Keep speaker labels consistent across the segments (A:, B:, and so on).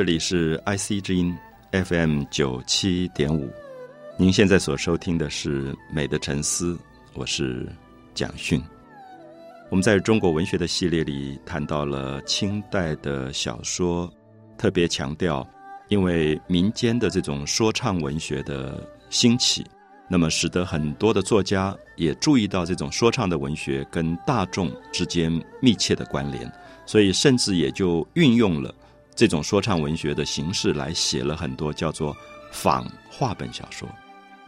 A: 这里是 IC 之音 FM 九七点五，您现在所收听的是《美的沉思》，我是蒋勋。我们在中国文学的系列里谈到了清代的小说，特别强调，因为民间的这种说唱文学的兴起，那么使得很多的作家也注意到这种说唱的文学跟大众之间密切的关联，所以甚至也就运用了。这种说唱文学的形式来写了很多叫做仿话本小说，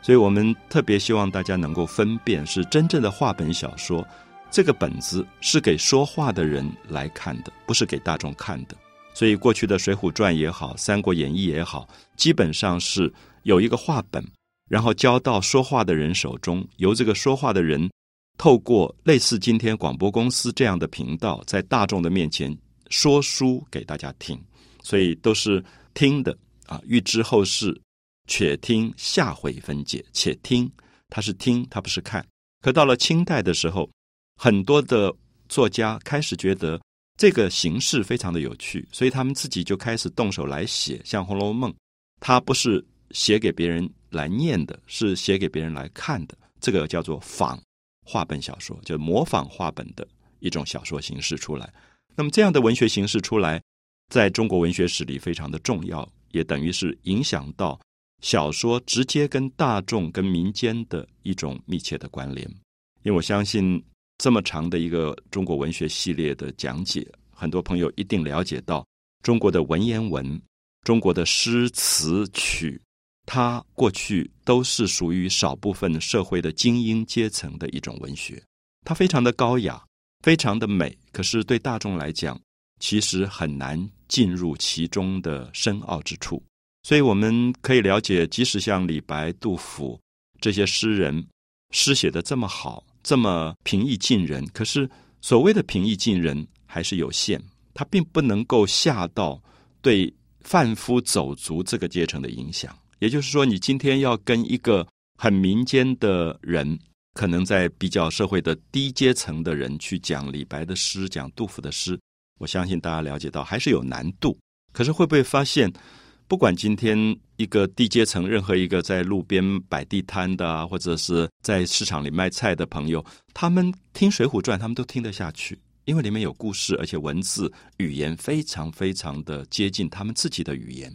A: 所以我们特别希望大家能够分辨是真正的话本小说，这个本子是给说话的人来看的，不是给大众看的。所以过去的《水浒传》也好，《三国演义》也好，基本上是有一个话本，然后交到说话的人手中，由这个说话的人透过类似今天广播公司这样的频道，在大众的面前说书给大家听。所以都是听的啊，欲知后事，且听下回分解。且听，他是听，他不是看。可到了清代的时候，很多的作家开始觉得这个形式非常的有趣，所以他们自己就开始动手来写。像《红楼梦》，它不是写给别人来念的，是写给别人来看的。这个叫做仿话本小说，就模仿话本的一种小说形式出来。那么这样的文学形式出来。在中国文学史里非常的重要，也等于是影响到小说直接跟大众、跟民间的一种密切的关联。因为我相信这么长的一个中国文学系列的讲解，很多朋友一定了解到中国的文言文、中国的诗词曲，它过去都是属于少部分社会的精英阶层的一种文学，它非常的高雅，非常的美，可是对大众来讲，其实很难。进入其中的深奥之处，所以我们可以了解，即使像李白、杜甫这些诗人，诗写的这么好，这么平易近人，可是所谓的平易近人还是有限，它并不能够下到对贩夫走卒这个阶层的影响。也就是说，你今天要跟一个很民间的人，可能在比较社会的低阶层的人去讲李白的诗，讲杜甫的诗。我相信大家了解到还是有难度，可是会不会发现，不管今天一个低阶层，任何一个在路边摆地摊的，或者是在市场里卖菜的朋友，他们听《水浒传》，他们都听得下去，因为里面有故事，而且文字语言非常非常的接近他们自己的语言，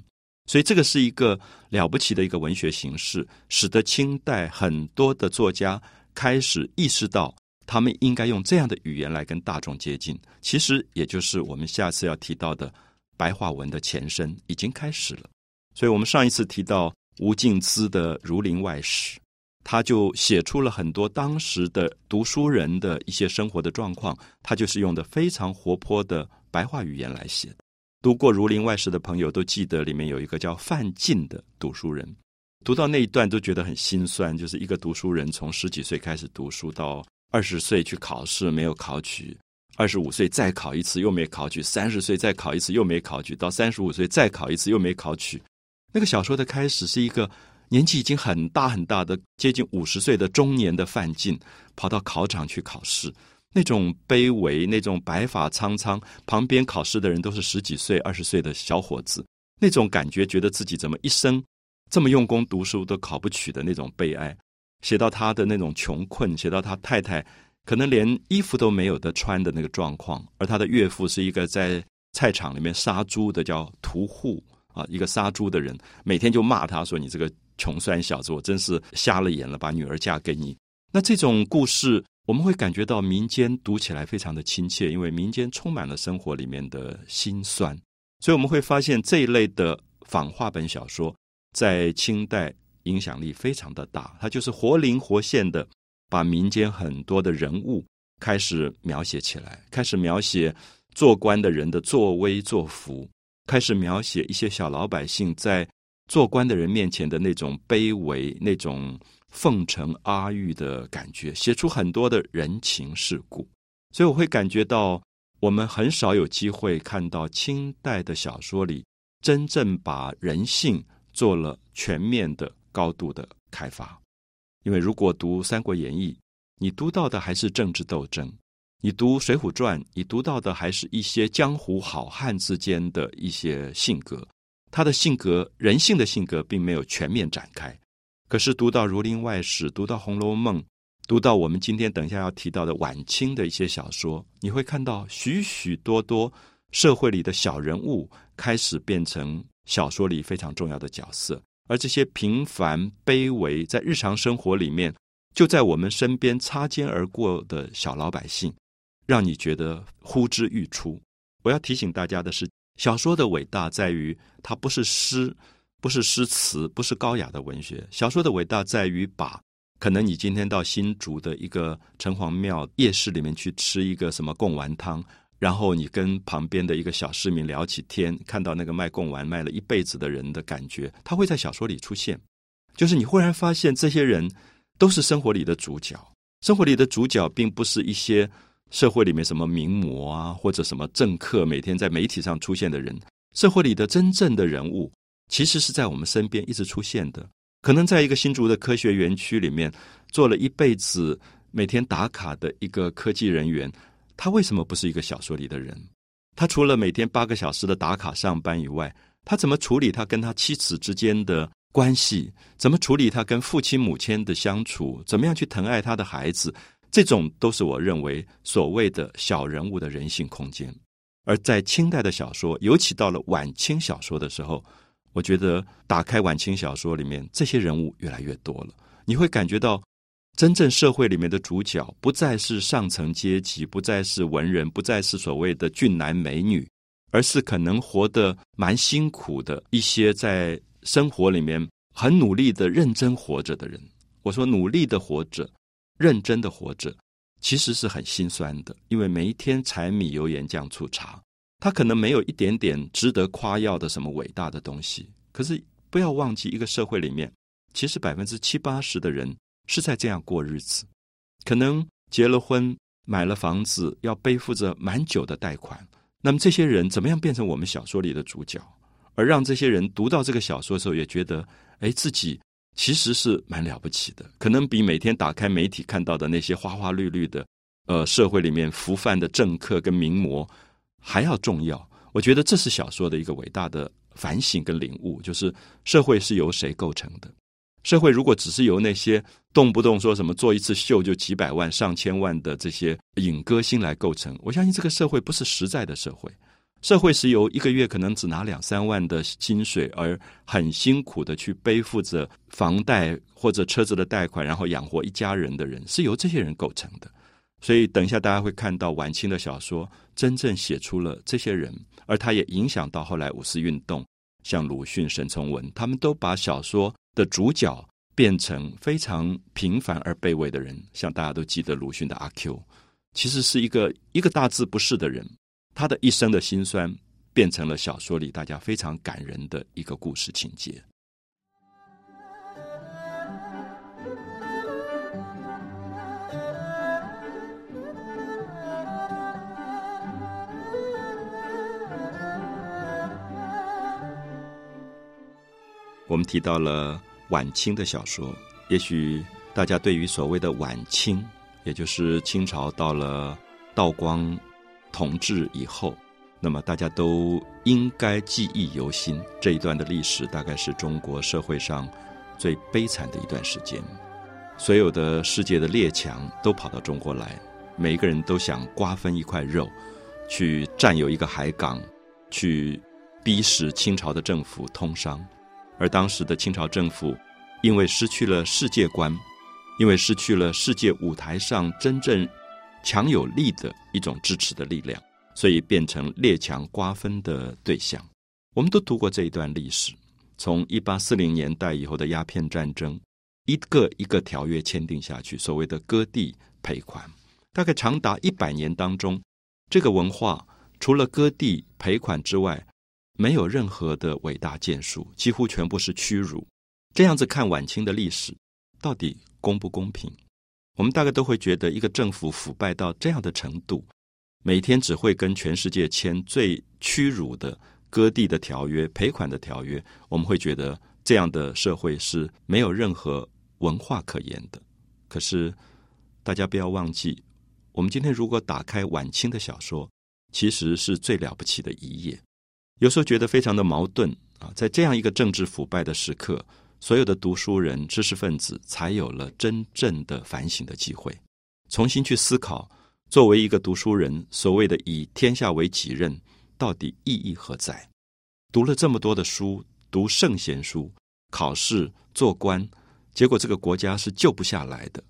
A: 所以这个是一个了不起的一个文学形式，使得清代很多的作家开始意识到。他们应该用这样的语言来跟大众接近，其实也就是我们下次要提到的白话文的前身已经开始了。所以，我们上一次提到吴敬梓的《儒林外史》，他就写出了很多当时的读书人的一些生活的状况，他就是用的非常活泼的白话语言来写的。读过《儒林外史》的朋友都记得，里面有一个叫范进的读书人，读到那一段都觉得很心酸，就是一个读书人从十几岁开始读书到。二十岁去考试没有考取，二十五岁再考一次又没考取，三十岁再考一次又没考取，到三十五岁再考一次又没考取。那个小说的开始是一个年纪已经很大很大的接近五十岁的中年的范进，跑到考场去考试，那种卑微，那种白发苍苍，旁边考试的人都是十几岁、二十岁的小伙子，那种感觉，觉得自己怎么一生这么用功读书都考不取的那种悲哀。写到他的那种穷困，写到他太太可能连衣服都没有得穿的那个状况，而他的岳父是一个在菜场里面杀猪的叫屠户啊，一个杀猪的人，每天就骂他说：“你这个穷酸小子，我真是瞎了眼了，把女儿嫁给你。”那这种故事，我们会感觉到民间读起来非常的亲切，因为民间充满了生活里面的辛酸，所以我们会发现这一类的仿话本小说在清代。影响力非常的大，他就是活灵活现的把民间很多的人物开始描写起来，开始描写做官的人的作威作福，开始描写一些小老百姓在做官的人面前的那种卑微、那种奉承阿谀的感觉，写出很多的人情世故。所以我会感觉到，我们很少有机会看到清代的小说里真正把人性做了全面的。高度的开发，因为如果读《三国演义》，你读到的还是政治斗争；你读《水浒传》，你读到的还是一些江湖好汉之间的一些性格。他的性格、人性的性格并没有全面展开。可是读到《儒林外史》，读到《红楼梦》，读到我们今天等一下要提到的晚清的一些小说，你会看到许许多多社会里的小人物开始变成小说里非常重要的角色，而这些平凡卑微，在日常生活里面就在我们身边擦肩而过的小老百姓，让你觉得呼之欲出。我要提醒大家的是，小说的伟大在于它不是诗。不是诗词，不是高雅的文学。小说的伟大在于把可能你今天到新竹的一个城隍庙夜市里面去吃一个什么贡丸汤，然后你跟旁边的一个小市民聊起天，看到那个卖贡丸卖了一辈子的人的感觉，他会在小说里出现。就是你忽然发现，这些人都是生活里的主角。生活里的主角，并不是一些社会里面什么名模啊，或者什么政客每天在媒体上出现的人。社会里的真正的人物。其实是在我们身边一直出现的。可能在一个新竹的科学园区里面做了一辈子每天打卡的一个科技人员，他为什么不是一个小说里的人？他除了每天八个小时的打卡上班以外，他怎么处理他跟他妻子之间的关系？怎么处理他跟父亲母亲的相处？怎么样去疼爱他的孩子？这种都是我认为所谓的小人物的人性空间。而在清代的小说，尤其到了晚清小说的时候。我觉得打开晚清小说里面这些人物越来越多了，你会感觉到真正社会里面的主角不再是上层阶级，不再是文人，不再是所谓的俊男美女，而是可能活得蛮辛苦的一些在生活里面很努力的认真活着的人。我说努力的活着，认真的活着，其实是很心酸的，因为每一天柴米油盐酱醋茶。他可能没有一点点值得夸耀的什么伟大的东西，可是不要忘记，一个社会里面，其实百分之七八十的人是在这样过日子。可能结了婚，买了房子，要背负着蛮久的贷款。那么这些人怎么样变成我们小说里的主角，而让这些人读到这个小说的时候，也觉得，哎，自己其实是蛮了不起的。可能比每天打开媒体看到的那些花花绿绿的，呃，社会里面浮泛的政客跟名模。还要重要，我觉得这是小说的一个伟大的反省跟领悟，就是社会是由谁构成的？社会如果只是由那些动不动说什么做一次秀就几百万、上千万的这些影歌星来构成，我相信这个社会不是实在的社会。社会是由一个月可能只拿两三万的薪水，而很辛苦的去背负着房贷或者车子的贷款，然后养活一家人的人，是由这些人构成的。所以，等一下大家会看到晚清的小说真正写出了这些人，而他也影响到后来五四运动，像鲁迅、沈从文，他们都把小说的主角变成非常平凡而卑微的人。像大家都记得鲁迅的阿 Q，其实是一个一个大字不识的人，他的一生的辛酸变成了小说里大家非常感人的一个故事情节。我们提到了晚清的小说，也许大家对于所谓的晚清，也就是清朝到了道光统治以后，那么大家都应该记忆犹新。这一段的历史大概是中国社会上最悲惨的一段时间，所有的世界的列强都跑到中国来，每一个人都想瓜分一块肉，去占有一个海港，去逼使清朝的政府通商。而当时的清朝政府，因为失去了世界观，因为失去了世界舞台上真正强有力的一种支持的力量，所以变成列强瓜分的对象。我们都读过这一段历史，从一八四零年代以后的鸦片战争，一个一个条约签订下去，所谓的割地赔款，大概长达一百年当中，这个文化除了割地赔款之外。没有任何的伟大建树，几乎全部是屈辱。这样子看晚清的历史，到底公不公平？我们大概都会觉得，一个政府腐败到这样的程度，每天只会跟全世界签最屈辱的割地的条约、赔款的条约，我们会觉得这样的社会是没有任何文化可言的。可是，大家不要忘记，我们今天如果打开晚清的小说，其实是最了不起的一页。有时候觉得非常的矛盾，啊，在这样一个政治腐败的时刻，所有的读书人、知识分子才有了真正的反省的机会，重新去思考，作为一个读书人，所谓的以天下为己任，到底意义何在？读了这么多的书，读圣贤书，考试做官，结果这个国家是救不下来的，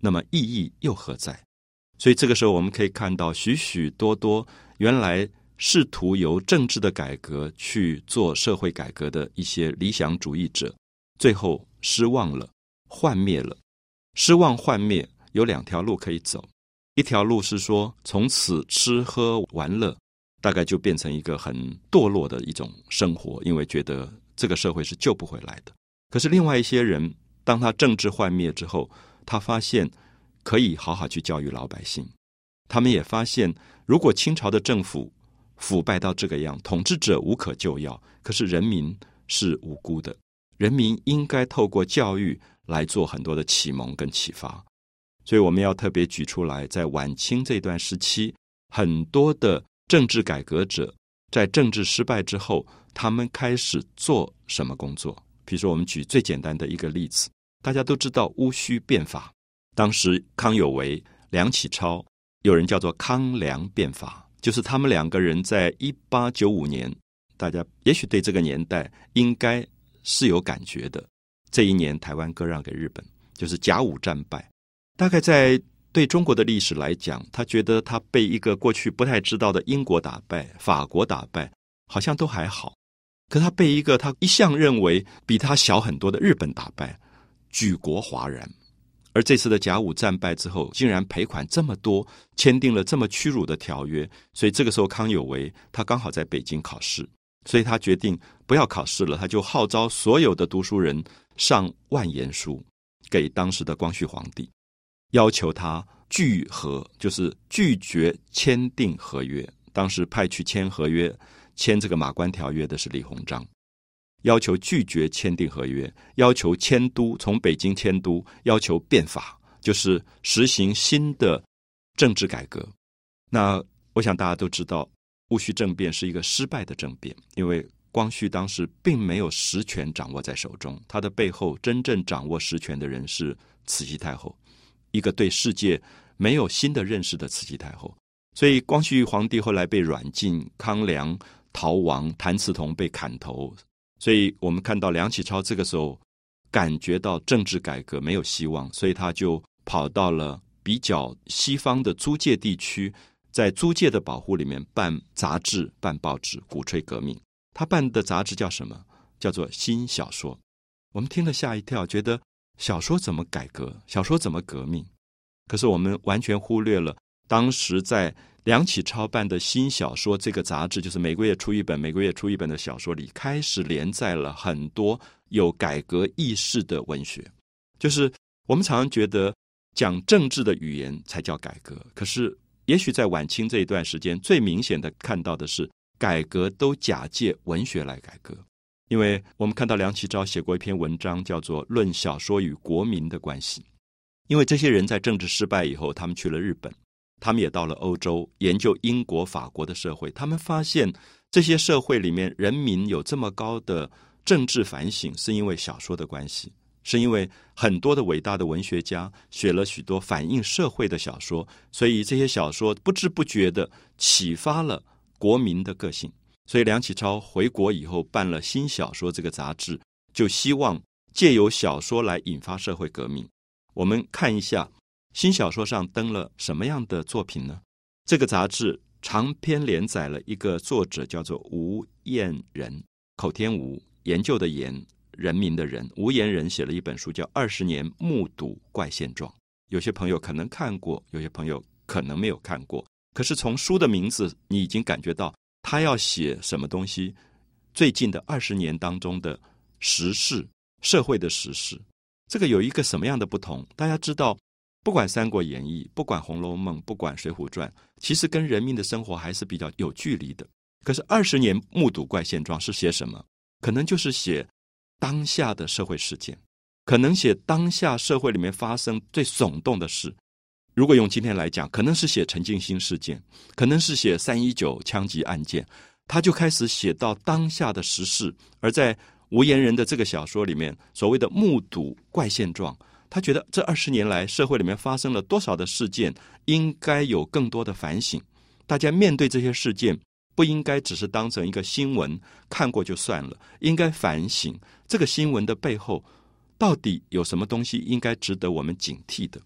A: 那么意义又何在？所以这个时候，我们可以看到许许多多原来。试图由政治的改革去做社会改革的一些理想主义者，最后失望了，幻灭了。失望幻灭有两条路可以走，一条路是说从此吃喝玩乐，大概就变成一个很堕落的一种生活，因为觉得这个社会是救不回来的。可是另外一些人，当他政治幻灭之后，他发现可以好好去教育老百姓。他们也发现，如果清朝的政府，腐败到这个样，统治者无可救药。可是人民是无辜的，人民应该透过教育来做很多的启蒙跟启发。所以我们要特别举出来，在晚清这段时期，很多的政治改革者在政治失败之后，他们开始做什么工作？比如说，我们举最简单的一个例子，大家都知道戊戌变法，当时康有为、梁启超，有人叫做康梁变法。就是他们两个人在一八九五年，大家也许对这个年代应该是有感觉的。这一年，台湾割让给日本，就是甲午战败。大概在对中国的历史来讲，他觉得他被一个过去不太知道的英国打败、法国打败，好像都还好。可他被一个他一向认为比他小很多的日本打败，举国哗然。而这次的甲午战败之后，竟然赔款这么多，签订了这么屈辱的条约，所以这个时候康有为他刚好在北京考试，所以他决定不要考试了，他就号召所有的读书人上万言书给当时的光绪皇帝，要求他拒和，就是拒绝签订合约。当时派去签合约、签这个马关条约的是李鸿章。要求拒绝签订合约，要求迁都，从北京迁都，要求变法，就是实行新的政治改革。那我想大家都知道，戊戌政变是一个失败的政变，因为光绪当时并没有实权掌握在手中，他的背后真正掌握实权的人是慈禧太后，一个对世界没有新的认识的慈禧太后。所以光绪皇帝后来被软禁，康梁逃亡，谭嗣同被砍头。所以我们看到梁启超这个时候感觉到政治改革没有希望，所以他就跑到了比较西方的租界地区，在租界的保护里面办杂志、办报纸，鼓吹革命。他办的杂志叫什么？叫做《新小说》。我们听了吓一跳，觉得小说怎么改革？小说怎么革命？可是我们完全忽略了当时在。梁启超办的新小说这个杂志，就是每个月出一本，每个月出一本的小说里，开始连载了很多有改革意识的文学。就是我们常常觉得讲政治的语言才叫改革，可是也许在晚清这一段时间，最明显的看到的是改革都假借文学来改革。因为我们看到梁启超写过一篇文章，叫做《论小说与国民的关系》。因为这些人在政治失败以后，他们去了日本。他们也到了欧洲研究英国、法国的社会，他们发现这些社会里面人民有这么高的政治反省，是因为小说的关系，是因为很多的伟大的文学家写了许多反映社会的小说，所以这些小说不知不觉的启发了国民的个性。所以梁启超回国以后办了新小说这个杂志，就希望借由小说来引发社会革命。我们看一下。新小说上登了什么样的作品呢？这个杂志长篇连载了一个作者叫做吴彦仁，口天吴，研究的研，人民的人。吴彦仁写了一本书叫《二十年目睹怪现状》，有些朋友可能看过，有些朋友可能没有看过。可是从书的名字，你已经感觉到他要写什么东西？最近的二十年当中的时事，社会的时事，这个有一个什么样的不同？大家知道。不管《三国演义》，不管《红楼梦》，不管《水浒传》，其实跟人民的生活还是比较有距离的。可是二十年目睹怪现状是写什么？可能就是写当下的社会事件，可能写当下社会里面发生最耸动的事。如果用今天来讲，可能是写陈静心事件，可能是写三一九枪击案件，他就开始写到当下的时事。而在无言人的这个小说里面，所谓的目睹怪现状，他觉得这二十年来社会里面发生了多少的事件，应该有更多的反省。大家面对这些事件，不应该只是当成一个新闻看过就算了，应该反省这个新闻的背后到底有什么东西应该值得我们警惕的。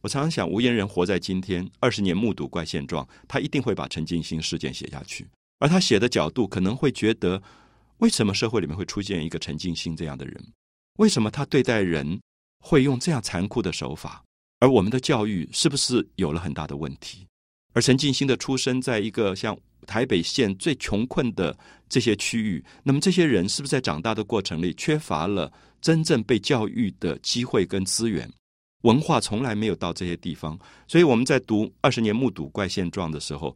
A: 我常常想，无言人活在今天，二十年目睹怪现状，他一定会把陈静心事件写下去。而他写的角度可能会觉得，为什么社会里面会出现一个陈静心这样的人？为什么他对待人会用这样残酷的手法？而我们的教育是不是有了很大的问题？而陈静心的出生在一个像台北县最穷困的这些区域，那么这些人是不是在长大的过程里缺乏了真正被教育的机会跟资源？文化从来没有到这些地方，所以我们在读《二十年目睹怪现状》的时候，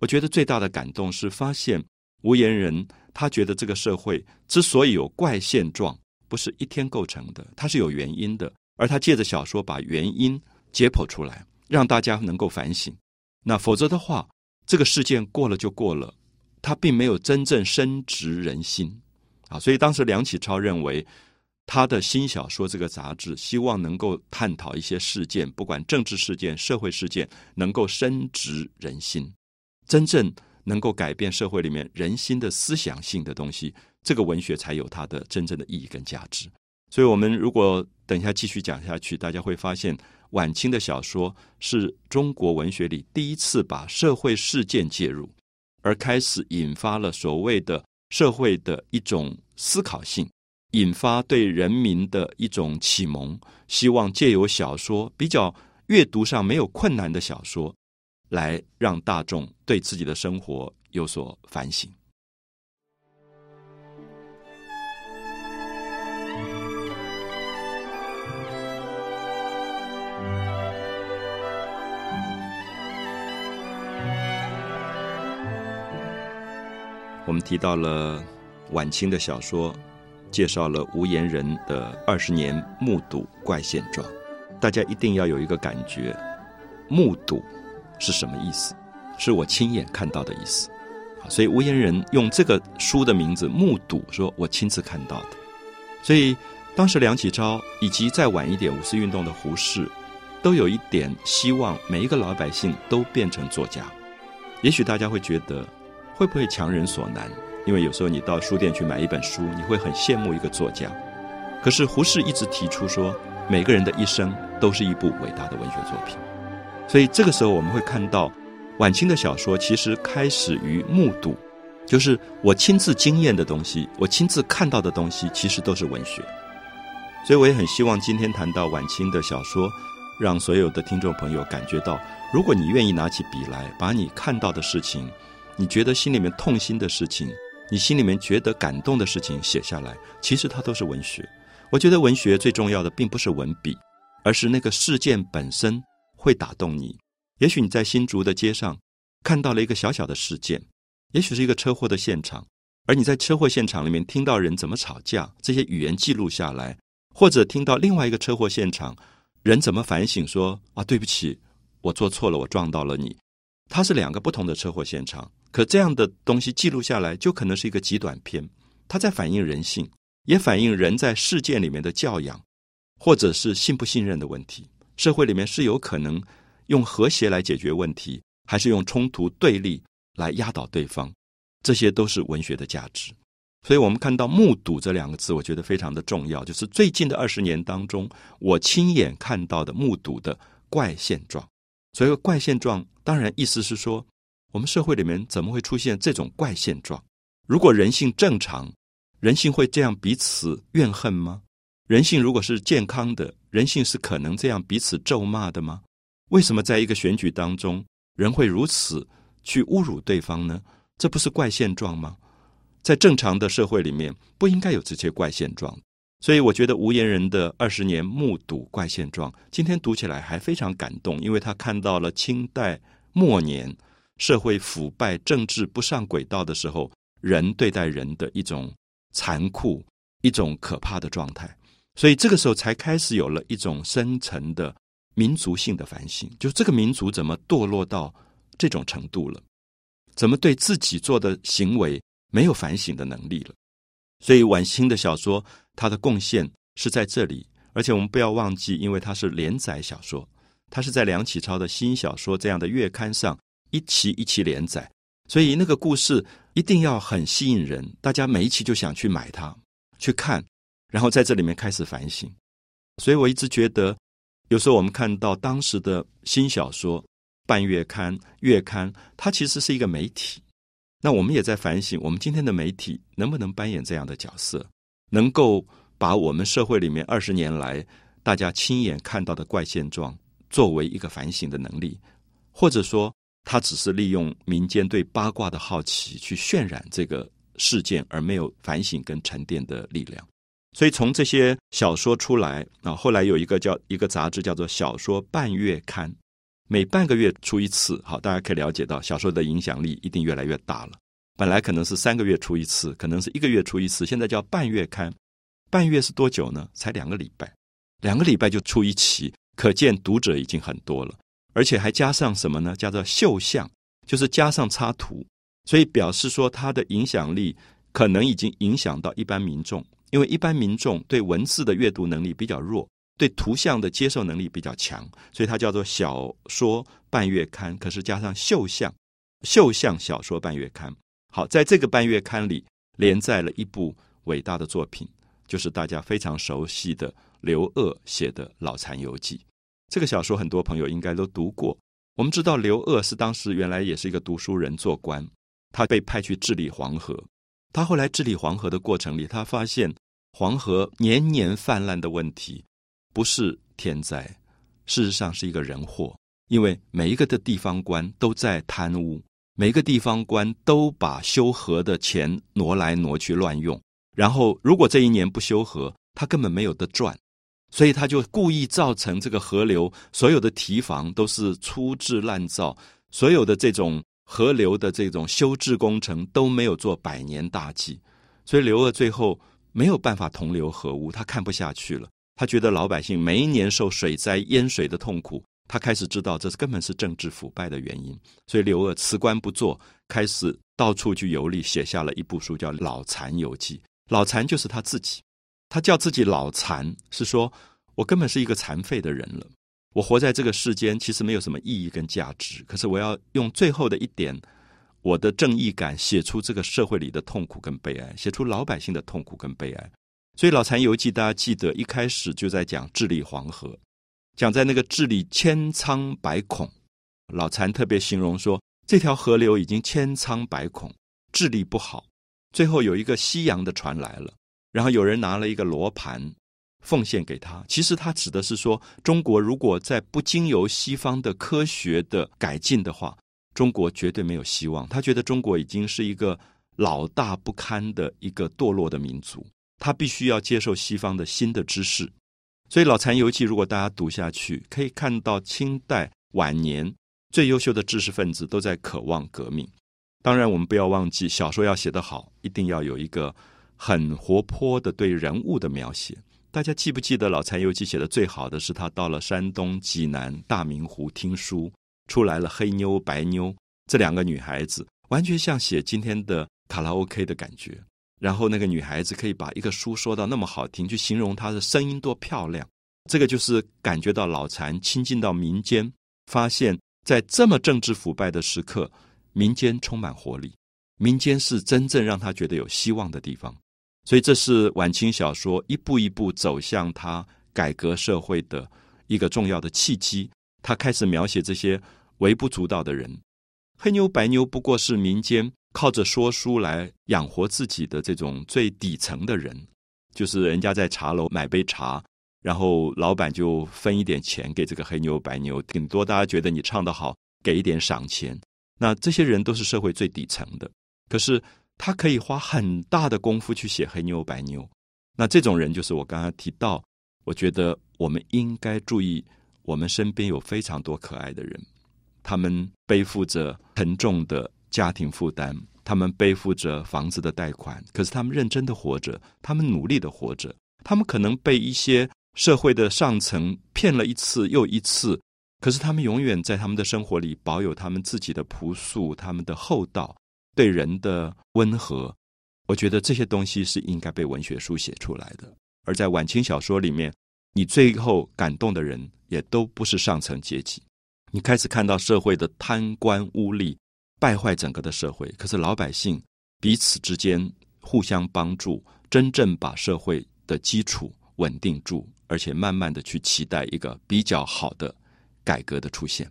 A: 我觉得最大的感动是发现无言人他觉得这个社会之所以有怪现状，不是一天构成的，它是有原因的。而他借着小说把原因解剖出来，让大家能够反省。那否则的话，这个事件过了就过了，他并没有真正深植人心啊。所以当时梁启超认为。他的新小说这个杂志，希望能够探讨一些事件，不管政治事件、社会事件，能够深植人心，真正能够改变社会里面人心的思想性的东西，这个文学才有它的真正的意义跟价值。所以，我们如果等一下继续讲下去，大家会发现，晚清的小说是中国文学里第一次把社会事件介入，而开始引发了所谓的社会的一种思考性。引发对人民的一种启蒙，希望借由小说比较阅读上没有困难的小说，来让大众对自己的生活有所反省。我们提到了晚清的小说。介绍了无言人的二十年目睹怪现状，大家一定要有一个感觉，目睹是什么意思？是我亲眼看到的意思。所以无言人用这个书的名字“目睹”，说我亲自看到的。所以当时梁启超以及再晚一点五四运动的胡适，都有一点希望每一个老百姓都变成作家。也许大家会觉得，会不会强人所难？因为有时候你到书店去买一本书，你会很羡慕一个作家。可是胡适一直提出说，每个人的一生都是一部伟大的文学作品。所以这个时候我们会看到，晚清的小说其实开始于目睹，就是我亲自经验的东西，我亲自看到的东西，其实都是文学。所以我也很希望今天谈到晚清的小说，让所有的听众朋友感觉到，如果你愿意拿起笔来，把你看到的事情，你觉得心里面痛心的事情。你心里面觉得感动的事情写下来，其实它都是文学。我觉得文学最重要的并不是文笔，而是那个事件本身会打动你。也许你在新竹的街上看到了一个小小的事件，也许是一个车祸的现场，而你在车祸现场里面听到人怎么吵架，这些语言记录下来，或者听到另外一个车祸现场人怎么反省说啊，对不起，我做错了，我撞到了你。它是两个不同的车祸现场。可这样的东西记录下来，就可能是一个极短篇。它在反映人性，也反映人在事件里面的教养，或者是信不信任的问题。社会里面是有可能用和谐来解决问题，还是用冲突对立来压倒对方？这些都是文学的价值。所以，我们看到“目睹”这两个字，我觉得非常的重要。就是最近的二十年当中，我亲眼看到的、目睹的怪现状。所以，怪现状当然意思是说。我们社会里面怎么会出现这种怪现状？如果人性正常，人性会这样彼此怨恨吗？人性如果是健康的，人性是可能这样彼此咒骂的吗？为什么在一个选举当中，人会如此去侮辱对方呢？这不是怪现状吗？在正常的社会里面，不应该有这些怪现状。所以，我觉得无言人的二十年目睹怪现状，今天读起来还非常感动，因为他看到了清代末年。社会腐败、政治不上轨道的时候，人对待人的一种残酷、一种可怕的状态，所以这个时候才开始有了一种深层的民族性的反省，就这个民族怎么堕落到这种程度了？怎么对自己做的行为没有反省的能力了。所以晚清的小说，它的贡献是在这里。而且我们不要忘记，因为它是连载小说，它是在梁启超的新小说这样的月刊上一期一期连载，所以那个故事一定要很吸引人，大家每一期就想去买它去看，然后在这里面开始反省。所以我一直觉得，有时候我们看到当时的新小说半月刊、月刊，它其实是一个媒体。那我们也在反省，我们今天的媒体能不能扮演这样的角色，能够。把我们社会里面二十年来大家亲眼看到的怪现状作为一个反省的能力，或者说他只是利用民间对八卦的好奇去渲染这个事件，而没有反省跟沉淀的力量。所以从这些小说出来啊，后来有一个叫一个杂志叫做《小说半月刊》，每半个月出一次。好，大家可以了解到小说的影响力一定越来越大了。本来可能是三个月出一次，可能是一个月出一次，现在叫半月刊。半月是多久呢？才两个礼拜，两个礼拜就出一期，可见读者已经很多了，而且还加上什么呢？叫做绣像，就是加上插图，所以表示说它的影响力可能已经影响到一般民众，因为一般民众对文字的阅读能力比较弱，对图像的接受能力比较强，所以它叫做小说半月刊。可是加上绣像，绣像小说半月刊。好，在这个半月刊里连载了一部伟大的作品。就是大家非常熟悉的刘鹗写的《老残游记》，这个小说很多朋友应该都读过。我们知道刘鹗是当时原来也是一个读书人，做官，他被派去治理黄河。他后来治理黄河的过程里，他发现黄河年年泛滥的问题不是天灾，事实上是一个人祸，因为每一个的地方官都在贪污，每一个地方官都把修河的钱挪来挪去乱用。然后，如果这一年不修河，他根本没有得赚，所以他就故意造成这个河流所有的堤防都是粗制滥造，所有的这种河流的这种修治工程都没有做百年大计，所以刘鹗最后没有办法同流合污，他看不下去了，他觉得老百姓每一年受水灾淹水的痛苦，他开始知道这是根本是政治腐败的原因，所以刘鹗辞官不做，开始到处去游历，写下了一部书叫《老残游记》。老残就是他自己，他叫自己老残，是说我根本是一个残废的人了。我活在这个世间，其实没有什么意义跟价值。可是我要用最后的一点，我的正义感，写出这个社会里的痛苦跟悲哀，写出老百姓的痛苦跟悲哀。所以《老残游记》，大家记得一开始就在讲治理黄河，讲在那个治理千疮百孔。老残特别形容说，这条河流已经千疮百孔，治理不好。最后有一个西洋的船来了，然后有人拿了一个罗盘奉献给他。其实他指的是说，中国如果在不经由西方的科学的改进的话，中国绝对没有希望。他觉得中国已经是一个老大不堪的一个堕落的民族，他必须要接受西方的新的知识。所以《老残游记》如果大家读下去，可以看到清代晚年最优秀的知识分子都在渴望革命。当然，我们不要忘记，小说要写得好，一定要有一个很活泼的对人物的描写。大家记不记得《老残游记》写的最好的是他到了山东济南大明湖听书，出来了黑妞白妞这两个女孩子，完全像写今天的卡拉 OK 的感觉。然后那个女孩子可以把一个书说到那么好听，去形容她的声音多漂亮。这个就是感觉到老残亲近到民间，发现，在这么政治腐败的时刻。民间充满活力，民间是真正让他觉得有希望的地方，所以这是晚清小说一步一步走向他改革社会的一个重要的契机。他开始描写这些微不足道的人，黑妞白妞不过是民间靠着说书来养活自己的这种最底层的人，就是人家在茶楼买杯茶，然后老板就分一点钱给这个黑妞白妞，顶多大家觉得你唱得好，给一点赏钱。那这些人都是社会最底层的，可是他可以花很大的功夫去写黑妞白妞。那这种人就是我刚刚提到，我觉得我们应该注意，我们身边有非常多可爱的人，他们背负着沉重的家庭负担，他们背负着房子的贷款，可是他们认真的活着，他们努力的活着，他们可能被一些社会的上层骗了一次又一次，可是他们永远在他们的生活里保有他们自己的朴素、他们的厚道、对人的温和。我觉得这些东西是应该被文学书写出来的。而在晚清小说里面，你最后感动的人也都不是上层阶级。你开始看到社会的贪官污吏败坏整个的社会，可是老百姓彼此之间互相帮助，真正把社会的基础稳定住，而且慢慢的去期待一个比较好的。改革的出现。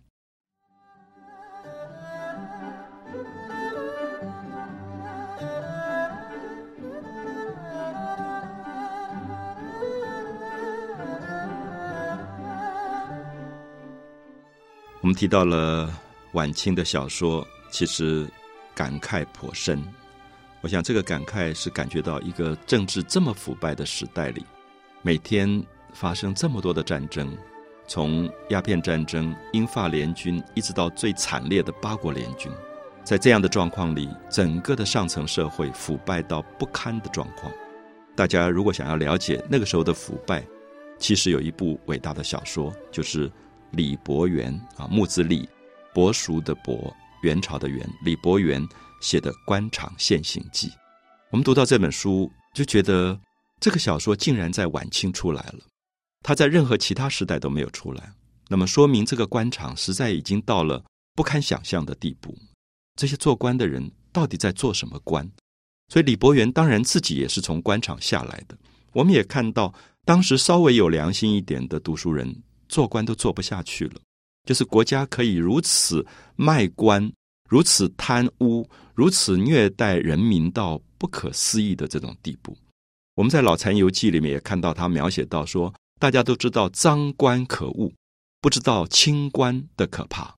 A: 我们提到了晚清的小说，其实感慨颇深。我想，这个感慨是感觉到一个政治这么腐败的时代里，每天发生这么多的战争。从鸦片战争、英法联军，一直到最惨烈的八国联军，在这样的状况里，整个的上层社会腐败到不堪的状况。大家如果想要了解那个时候的腐败，其实有一部伟大的小说，就是李伯元啊，木字李，伯熟的伯，元朝的元，李伯元写的《官场现形记》。我们读到这本书，就觉得这个小说竟然在晚清出来了。他在任何其他时代都没有出来，那么说明这个官场实在已经到了不堪想象的地步。这些做官的人到底在做什么官？所以李伯元当然自己也是从官场下来的。我们也看到，当时稍微有良心一点的读书人做官都做不下去了，就是国家可以如此卖官、如此贪污、如此虐待人民到不可思议的这种地步。我们在《老残游记》里面也看到他描写到说。大家都知道赃官可恶，不知道清官的可怕。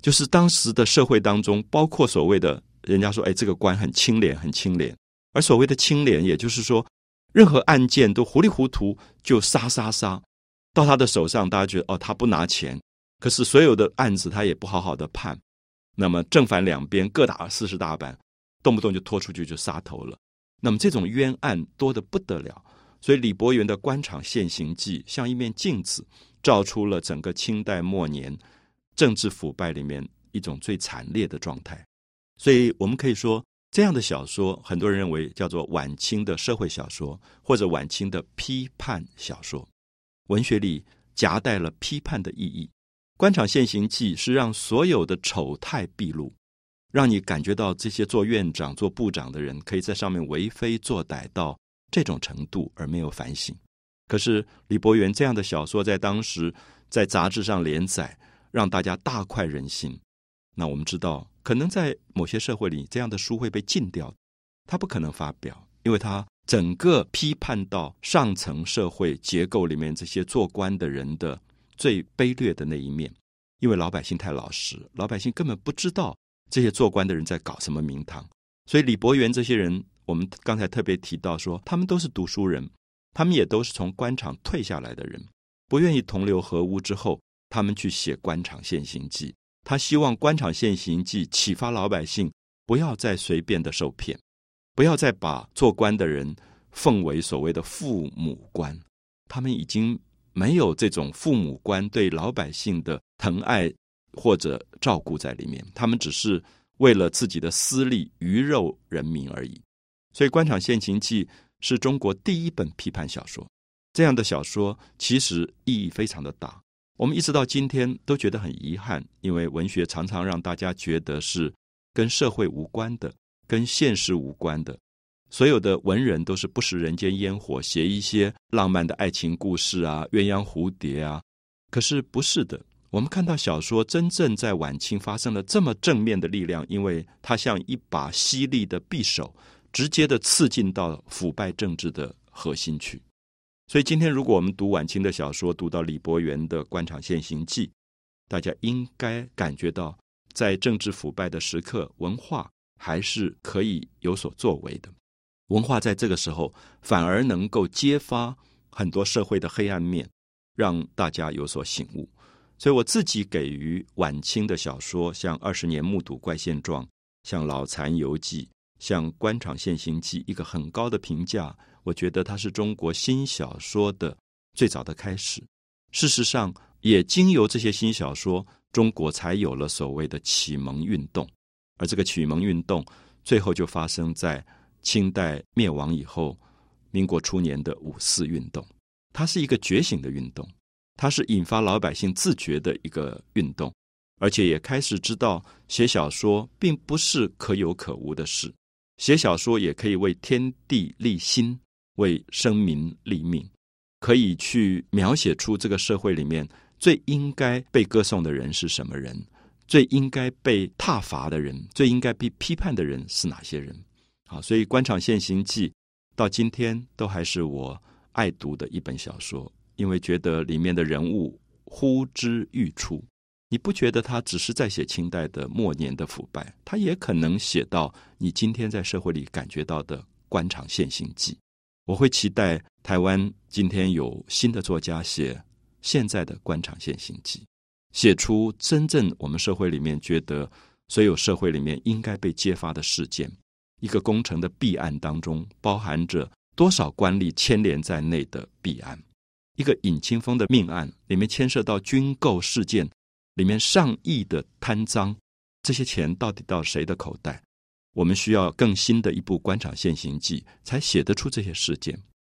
A: 就是当时的社会当中，包括所谓的人家说，哎，这个官很清廉，很清廉。而所谓的清廉，也就是说，任何案件都糊里糊涂就杀杀杀，到他的手上，大家觉得哦，他不拿钱。可是所有的案子他也不好好的判，那么正反两边各打四十大板，动不动就拖出去就杀头了。那么这种冤案多得不得了。所以李伯元的《官场现形记》像一面镜子，照出了整个清代末年政治腐败里面一种最惨烈的状态。所以我们可以说，这样的小说，很多人认为叫做晚清的社会小说，或者晚清的批判小说。文学里夹带了批判的意义，《官场现形记》是让所有的丑态毕露，让你感觉到这些做院长、做部长的人可以在上面为非作歹到。这种程度而没有反省，可是李伯元这样的小说在当时在杂志上连载，让大家大快人心。那我们知道，可能在某些社会里，这样的书会被禁掉，他不可能发表，因为他整个批判到上层社会结构里面这些做官的人的最卑劣的那一面。因为老百姓太老实，老百姓根本不知道这些做官的人在搞什么名堂，所以李伯元这些人。我们刚才特别提到说，他们都是读书人，他们也都是从官场退下来的人，不愿意同流合污之后，他们去写《官场现形记》，他希望《官场现形记》启发老百姓不要再随便的受骗，不要再把做官的人奉为所谓的父母官，他们已经没有这种父母官对老百姓的疼爱或者照顾在里面，他们只是为了自己的私利鱼肉人民而已。所以，《官场现形记》是中国第一本批判小说。这样的小说其实意义非常的大。我们一直到今天都觉得很遗憾，因为文学常常让大家觉得是跟社会无关的、跟现实无关的。所有的文人都是不食人间烟火，写一些浪漫的爱情故事啊、鸳鸯蝴蝶啊。可是不是的，我们看到小说真正在晚清发生了这么正面的力量，因为它像一把犀利的匕首。直接的刺进到腐败政治的核心去，所以今天如果我们读晚清的小说，读到李伯元的《官场现形记》，大家应该感觉到，在政治腐败的时刻，文化还是可以有所作为的。文化在这个时候反而能够揭发很多社会的黑暗面，让大家有所醒悟。所以我自己给予晚清的小说，像《二十年目睹怪现状》，像《老残游记》。像《官场现形记》一个很高的评价，我觉得它是中国新小说的最早的开始。事实上，也经由这些新小说，中国才有了所谓的启蒙运动。而这个启蒙运动，最后就发生在清代灭亡以后，民国初年的五四运动。它是一个觉醒的运动，它是引发老百姓自觉的一个运动，而且也开始知道写小说并不是可有可无的事，写小说也可以为天地立心，为生民立命。可以去描写出这个社会里面最应该被歌颂的人是什么人，最应该被挞伐的人，最应该被批判的人是哪些人？好，所以《官场现形记》到今天都还是我爱读的一本小说，因为觉得里面的人物呼之欲出。你不觉得他只是在写清代的末年的腐败，他也可能写到你今天在社会里感觉到的官场现形记。我会期待台湾今天有新的作家写现在的官场现形记，写出真正我们社会里面觉得所有社会里面应该被揭发的事件。一个工程的弊案当中，包含着多少官吏牵连在内的弊案；一个尹清风的命案里面牵涉到军购事件，里面上亿的贪赃，这些钱到底到谁的口袋？我们需要更新的一部官场现形记，才写得出这些事件。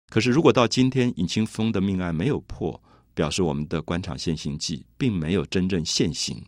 A: 可是，如果到今天尹清峰的命案没有破，表示我们的官场现形记并没有真正现行，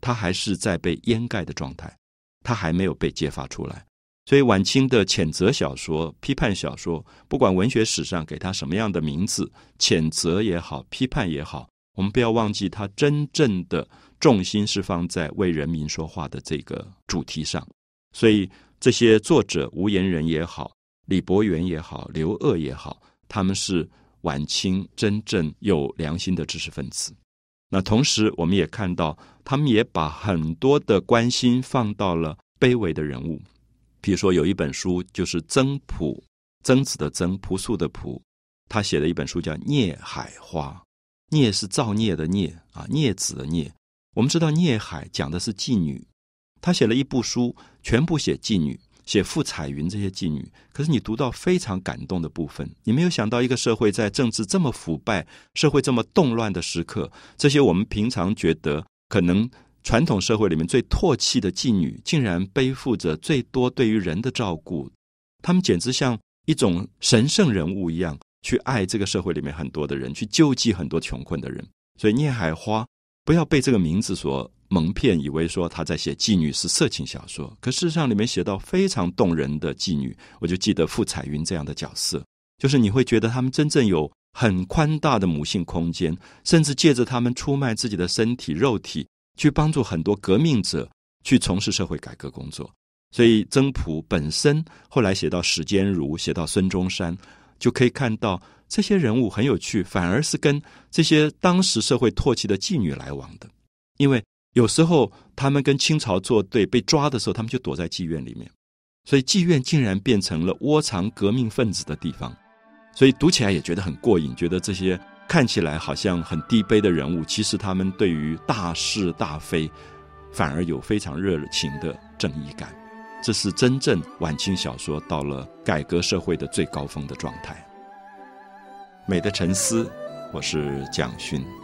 A: 它还是在被掩盖的状态，它还没有被揭发出来。所以，晚清的谴责小说、批判小说，不管文学史上给它什么样的名字，谴责也好，批判也好，我们不要忘记，它真正的重心是放在为人民说话的这个主题上。所以，这些作者吴言人也好，李伯元也好，刘鹗也好，他们是晚清真正有良心的知识分子。那同时，我们也看到，他们也把很多的关心放到了卑微的人物。比如说，有一本书就是曾朴，曾子的曾，朴素的朴，他写的一本书叫《孽海花》，孽是造孽的孽啊，孽子的孽。我们知道，孽海讲的是妓女。他写了一部书，全部写妓女，写傅彩云这些妓女。可是你读到非常感动的部分，你没有想到一个社会在政治这么腐败、社会这么动乱的时刻，这些我们平常觉得可能传统社会里面最唾弃的妓女，竟然背负着最多对于人的照顾。他们简直像一种神圣人物一样，去爱这个社会里面很多的人，去救济很多穷困的人。所以聂海花不要被这个名字所。蒙骗以为说他在写妓女是色情小说，可事实上里面写到非常动人的妓女。我就记得傅彩云这样的角色，就是你会觉得他们真正有很宽大的母性空间，甚至借着他们出卖自己的身体肉体，去帮助很多革命者去从事社会改革工作。所以曾朴本身后来写到史坚如，写到孙中山，就可以看到这些人物很有趣，反而是跟这些当时社会唾弃的妓女来往的，因为。有时候他们跟清朝作对，被抓的时候，他们就躲在妓院里面，所以妓院竟然变成了窝藏革命分子的地方，所以读起来也觉得很过瘾，觉得这些看起来好像很低卑的人物，其实他们对于大是大非，反而有非常热情的正义感。这是真正晚清小说到了改革社会的最高峰的状态。美的沉思，我是蒋勋。